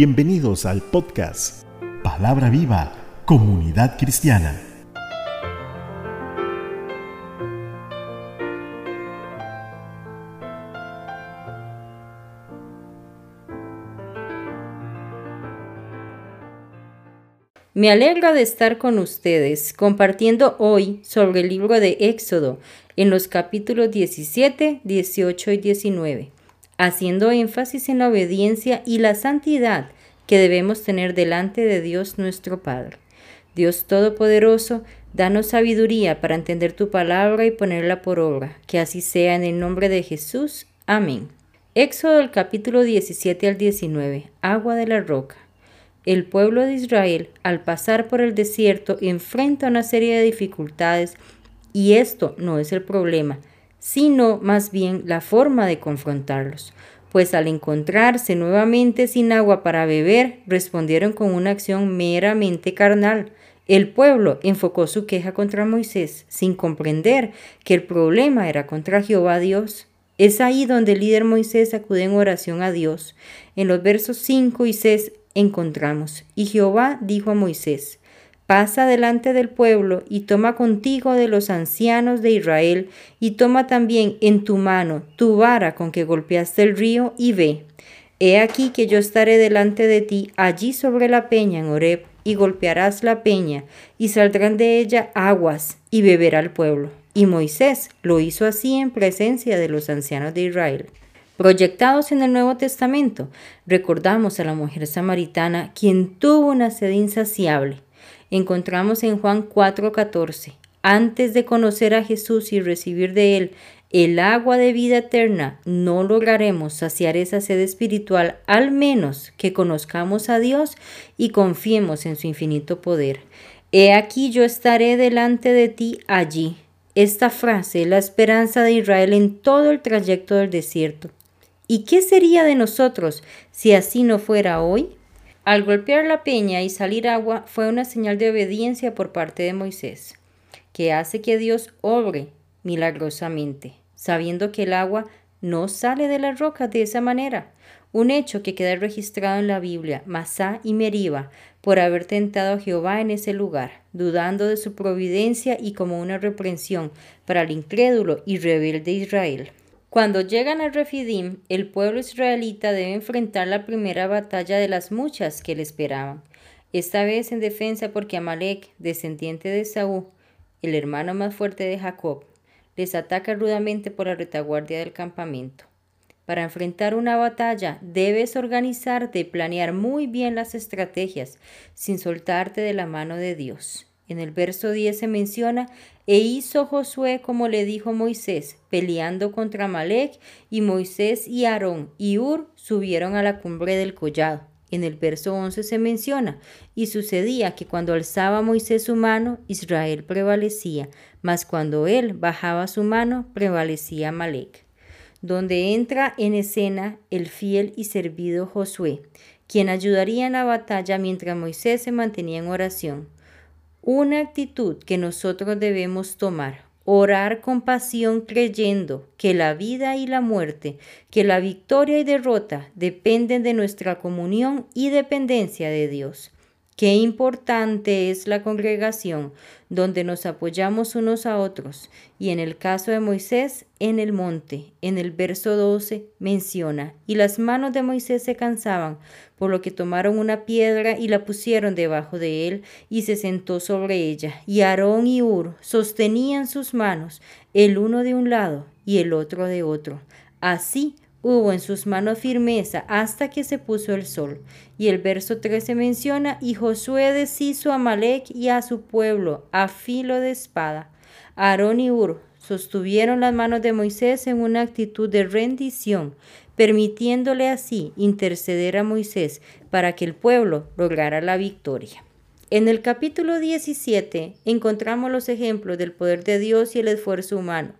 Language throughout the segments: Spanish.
Bienvenidos al podcast Palabra Viva, Comunidad Cristiana. Me alegra de estar con ustedes compartiendo hoy sobre el libro de Éxodo en los capítulos 17, 18 y 19, haciendo énfasis en la obediencia y la santidad que debemos tener delante de Dios nuestro Padre. Dios Todopoderoso, danos sabiduría para entender tu palabra y ponerla por obra. Que así sea en el nombre de Jesús. Amén. Éxodo el capítulo 17 al 19. Agua de la roca el pueblo de Israel, al pasar por el desierto, enfrenta una serie de dificultades y esto no es el problema, sino más bien la forma de confrontarlos, pues al encontrarse nuevamente sin agua para beber, respondieron con una acción meramente carnal. El pueblo enfocó su queja contra Moisés, sin comprender que el problema era contra Jehová Dios. Es ahí donde el líder Moisés acude en oración a Dios. En los versos 5 y 6 encontramos. Y Jehová dijo a Moisés, Pasa delante del pueblo y toma contigo de los ancianos de Israel y toma también en tu mano tu vara con que golpeaste el río y ve. He aquí que yo estaré delante de ti allí sobre la peña en Horeb y golpearás la peña y saldrán de ella aguas y beberá el pueblo. Y Moisés lo hizo así en presencia de los ancianos de Israel. Proyectados en el Nuevo Testamento, recordamos a la mujer samaritana quien tuvo una sed insaciable. Encontramos en Juan 4:14, antes de conocer a Jesús y recibir de Él el agua de vida eterna, no lograremos saciar esa sed espiritual al menos que conozcamos a Dios y confiemos en su infinito poder. He aquí yo estaré delante de ti allí. Esta frase la esperanza de Israel en todo el trayecto del desierto. ¿Y qué sería de nosotros si así no fuera hoy? Al golpear la peña y salir agua fue una señal de obediencia por parte de Moisés, que hace que Dios obre milagrosamente, sabiendo que el agua no sale de las rocas de esa manera, un hecho que queda registrado en la Biblia, Masá y Meriba, por haber tentado a Jehová en ese lugar, dudando de su providencia y como una reprensión para el incrédulo y rebelde Israel. Cuando llegan a Refidim, el pueblo israelita debe enfrentar la primera batalla de las muchas que le esperaban, esta vez en defensa porque Amalek, descendiente de Saúl, el hermano más fuerte de Jacob, les ataca rudamente por la retaguardia del campamento. Para enfrentar una batalla debes organizarte y planear muy bien las estrategias sin soltarte de la mano de Dios. En el verso 10 se menciona, e hizo Josué como le dijo Moisés, peleando contra Malek, y Moisés y Aarón y Ur subieron a la cumbre del collado. En el verso 11 se menciona, y sucedía que cuando alzaba Moisés su mano, Israel prevalecía, mas cuando él bajaba su mano, prevalecía Malek. Donde entra en escena el fiel y servido Josué, quien ayudaría en la batalla mientras Moisés se mantenía en oración. Una actitud que nosotros debemos tomar, orar con pasión creyendo que la vida y la muerte, que la victoria y derrota dependen de nuestra comunión y dependencia de Dios. Qué importante es la congregación donde nos apoyamos unos a otros. Y en el caso de Moisés, en el monte, en el verso 12, menciona, y las manos de Moisés se cansaban, por lo que tomaron una piedra y la pusieron debajo de él, y se sentó sobre ella. Y Aarón y Ur sostenían sus manos, el uno de un lado y el otro de otro. Así hubo en sus manos firmeza hasta que se puso el sol. Y el verso 13 menciona, y Josué deshizo a Malek y a su pueblo a filo de espada. Aarón y Ur sostuvieron las manos de Moisés en una actitud de rendición, permitiéndole así interceder a Moisés para que el pueblo lograra la victoria. En el capítulo 17 encontramos los ejemplos del poder de Dios y el esfuerzo humano.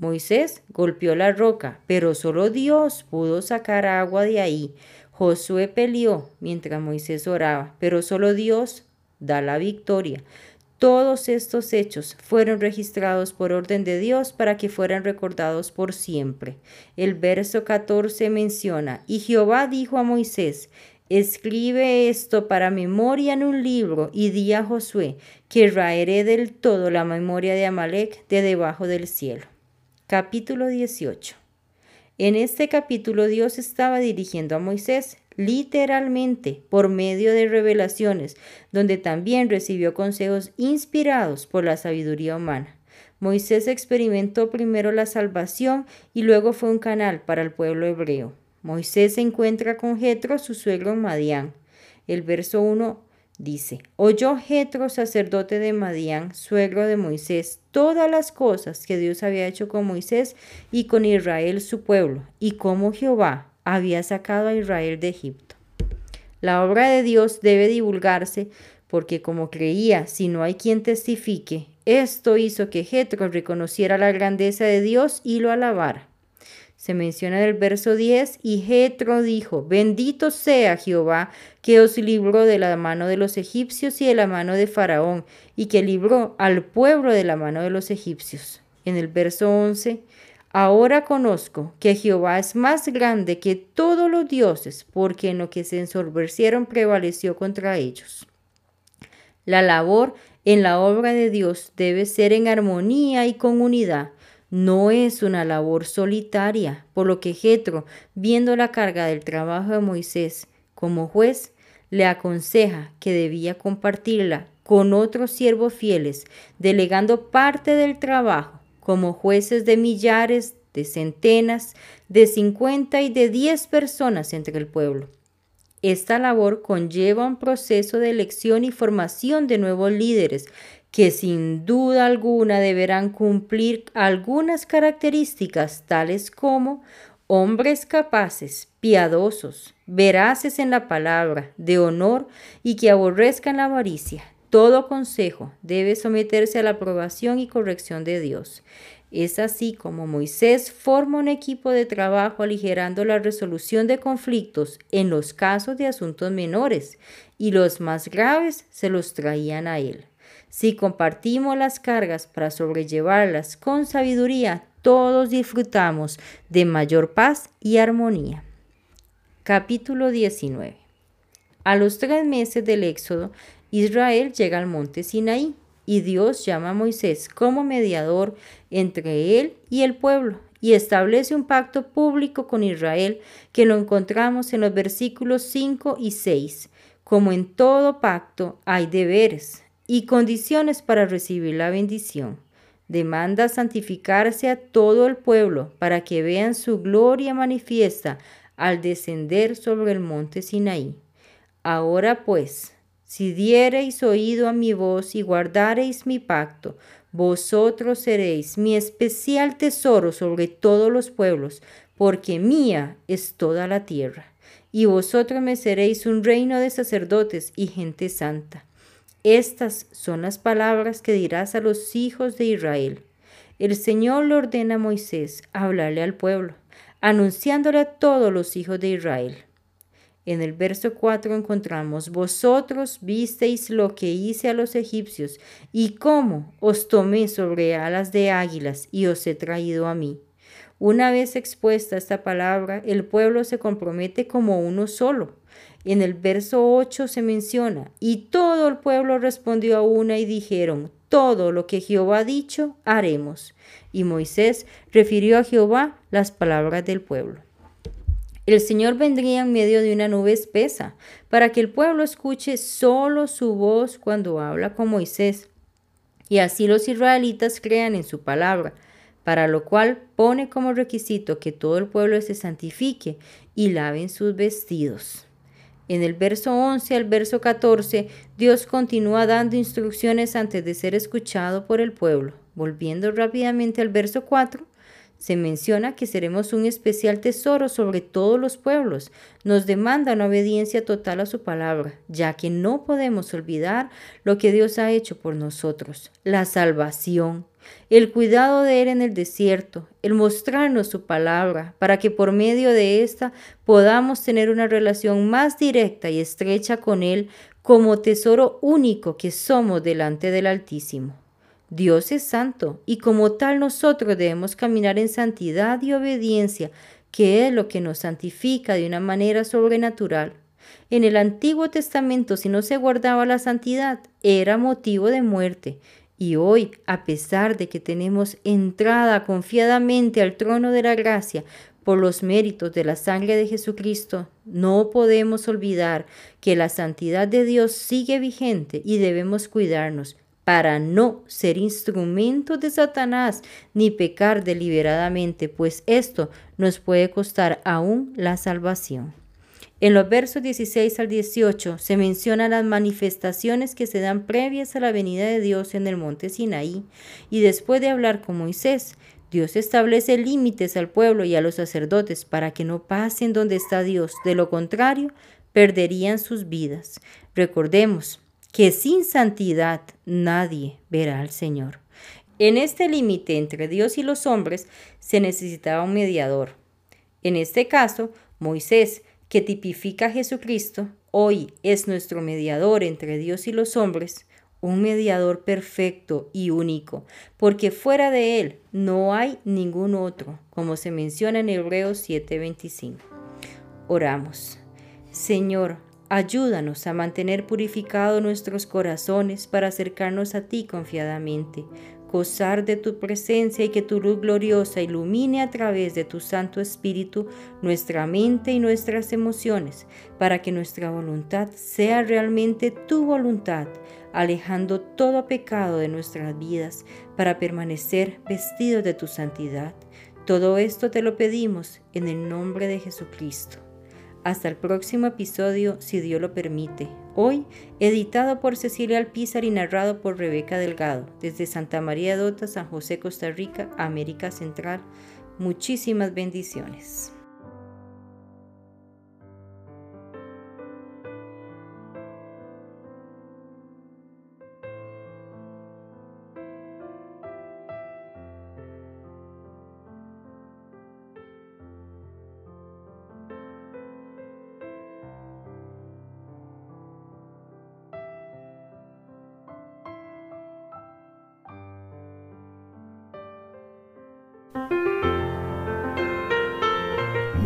Moisés golpeó la roca, pero solo Dios pudo sacar agua de ahí. Josué peleó mientras Moisés oraba, pero solo Dios da la victoria. Todos estos hechos fueron registrados por orden de Dios para que fueran recordados por siempre. El verso 14 menciona, y Jehová dijo a Moisés, Escribe esto para memoria en un libro y di a Josué que raeré del todo la memoria de Amalek de debajo del cielo. Capítulo 18. En este capítulo Dios estaba dirigiendo a Moisés literalmente por medio de revelaciones, donde también recibió consejos inspirados por la sabiduría humana. Moisés experimentó primero la salvación y luego fue un canal para el pueblo hebreo. Moisés se encuentra con Jetro, su suegro en Madián. El verso 1 dice, oyó Jetro, sacerdote de Madián, suegro de Moisés, todas las cosas que Dios había hecho con Moisés y con Israel su pueblo, y cómo Jehová había sacado a Israel de Egipto. La obra de Dios debe divulgarse porque como creía, si no hay quien testifique, esto hizo que Jetro reconociera la grandeza de Dios y lo alabara. Se menciona en el verso 10, y Jetro dijo, bendito sea Jehová, que os libró de la mano de los egipcios y de la mano de Faraón, y que libró al pueblo de la mano de los egipcios. En el verso 11, ahora conozco que Jehová es más grande que todos los dioses, porque en lo que se ensorbecieron prevaleció contra ellos. La labor en la obra de Dios debe ser en armonía y con unidad no es una labor solitaria, por lo que Jetro, viendo la carga del trabajo de Moisés como juez, le aconseja que debía compartirla con otros siervos fieles, delegando parte del trabajo como jueces de millares, de centenas, de cincuenta y de diez personas entre el pueblo. Esta labor conlleva un proceso de elección y formación de nuevos líderes que sin duda alguna deberán cumplir algunas características tales como hombres capaces, piadosos, veraces en la palabra, de honor y que aborrezcan la avaricia. Todo consejo debe someterse a la aprobación y corrección de Dios. Es así como Moisés forma un equipo de trabajo aligerando la resolución de conflictos en los casos de asuntos menores y los más graves se los traían a él. Si compartimos las cargas para sobrellevarlas con sabiduría, todos disfrutamos de mayor paz y armonía. Capítulo 19. A los tres meses del Éxodo, Israel llega al monte Sinaí y Dios llama a Moisés como mediador entre él y el pueblo y establece un pacto público con Israel que lo encontramos en los versículos 5 y 6. Como en todo pacto hay deberes, y condiciones para recibir la bendición. Demanda santificarse a todo el pueblo para que vean su gloria manifiesta al descender sobre el monte Sinaí. Ahora pues, si diereis oído a mi voz y guardareis mi pacto, vosotros seréis mi especial tesoro sobre todos los pueblos, porque mía es toda la tierra. Y vosotros me seréis un reino de sacerdotes y gente santa. Estas son las palabras que dirás a los hijos de Israel. El Señor le ordena a Moisés hablarle al pueblo, anunciándole a todos los hijos de Israel. En el verso 4 encontramos, vosotros visteis lo que hice a los egipcios y cómo os tomé sobre alas de águilas y os he traído a mí. Una vez expuesta esta palabra, el pueblo se compromete como uno solo. En el verso 8 se menciona, y todo el pueblo respondió a una y dijeron, todo lo que Jehová ha dicho, haremos. Y Moisés refirió a Jehová las palabras del pueblo. El Señor vendría en medio de una nube espesa, para que el pueblo escuche solo su voz cuando habla con Moisés, y así los israelitas crean en su palabra para lo cual pone como requisito que todo el pueblo se santifique y laven sus vestidos. En el verso 11 al verso 14, Dios continúa dando instrucciones antes de ser escuchado por el pueblo. Volviendo rápidamente al verso 4, se menciona que seremos un especial tesoro sobre todos los pueblos. Nos demanda una obediencia total a su palabra, ya que no podemos olvidar lo que Dios ha hecho por nosotros, la salvación, el cuidado de Él en el desierto, el mostrarnos su palabra, para que por medio de ésta podamos tener una relación más directa y estrecha con Él como tesoro único que somos delante del Altísimo. Dios es santo y como tal nosotros debemos caminar en santidad y obediencia, que es lo que nos santifica de una manera sobrenatural. En el Antiguo Testamento, si no se guardaba la santidad, era motivo de muerte. Y hoy, a pesar de que tenemos entrada confiadamente al trono de la gracia por los méritos de la sangre de Jesucristo, no podemos olvidar que la santidad de Dios sigue vigente y debemos cuidarnos para no ser instrumentos de Satanás ni pecar deliberadamente, pues esto nos puede costar aún la salvación. En los versos 16 al 18 se mencionan las manifestaciones que se dan previas a la venida de Dios en el monte Sinaí, y después de hablar con Moisés, Dios establece límites al pueblo y a los sacerdotes para que no pasen donde está Dios, de lo contrario, perderían sus vidas. Recordemos que sin santidad nadie verá al Señor. En este límite entre Dios y los hombres se necesitaba un mediador. En este caso, Moisés, que tipifica a Jesucristo, hoy es nuestro mediador entre Dios y los hombres, un mediador perfecto y único, porque fuera de él no hay ningún otro, como se menciona en Hebreos 7:25. Oramos. Señor, ayúdanos a mantener purificados nuestros corazones para acercarnos a ti confiadamente gozar de tu presencia y que tu luz gloriosa ilumine a través de tu Santo Espíritu nuestra mente y nuestras emociones, para que nuestra voluntad sea realmente tu voluntad, alejando todo pecado de nuestras vidas, para permanecer vestidos de tu santidad. Todo esto te lo pedimos en el nombre de Jesucristo. Hasta el próximo episodio, si Dios lo permite. Hoy, editado por Cecilia Alpizar y narrado por Rebeca Delgado, desde Santa María Dota, San José, Costa Rica, América Central. Muchísimas bendiciones.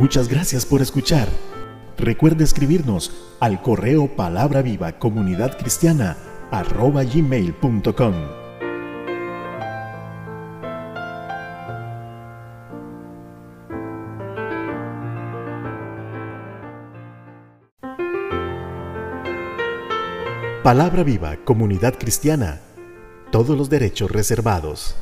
Muchas gracias por escuchar. Recuerde escribirnos al correo palabra viva comunidad cristiana arroba gmail.com. Palabra viva comunidad cristiana. Todos los derechos reservados.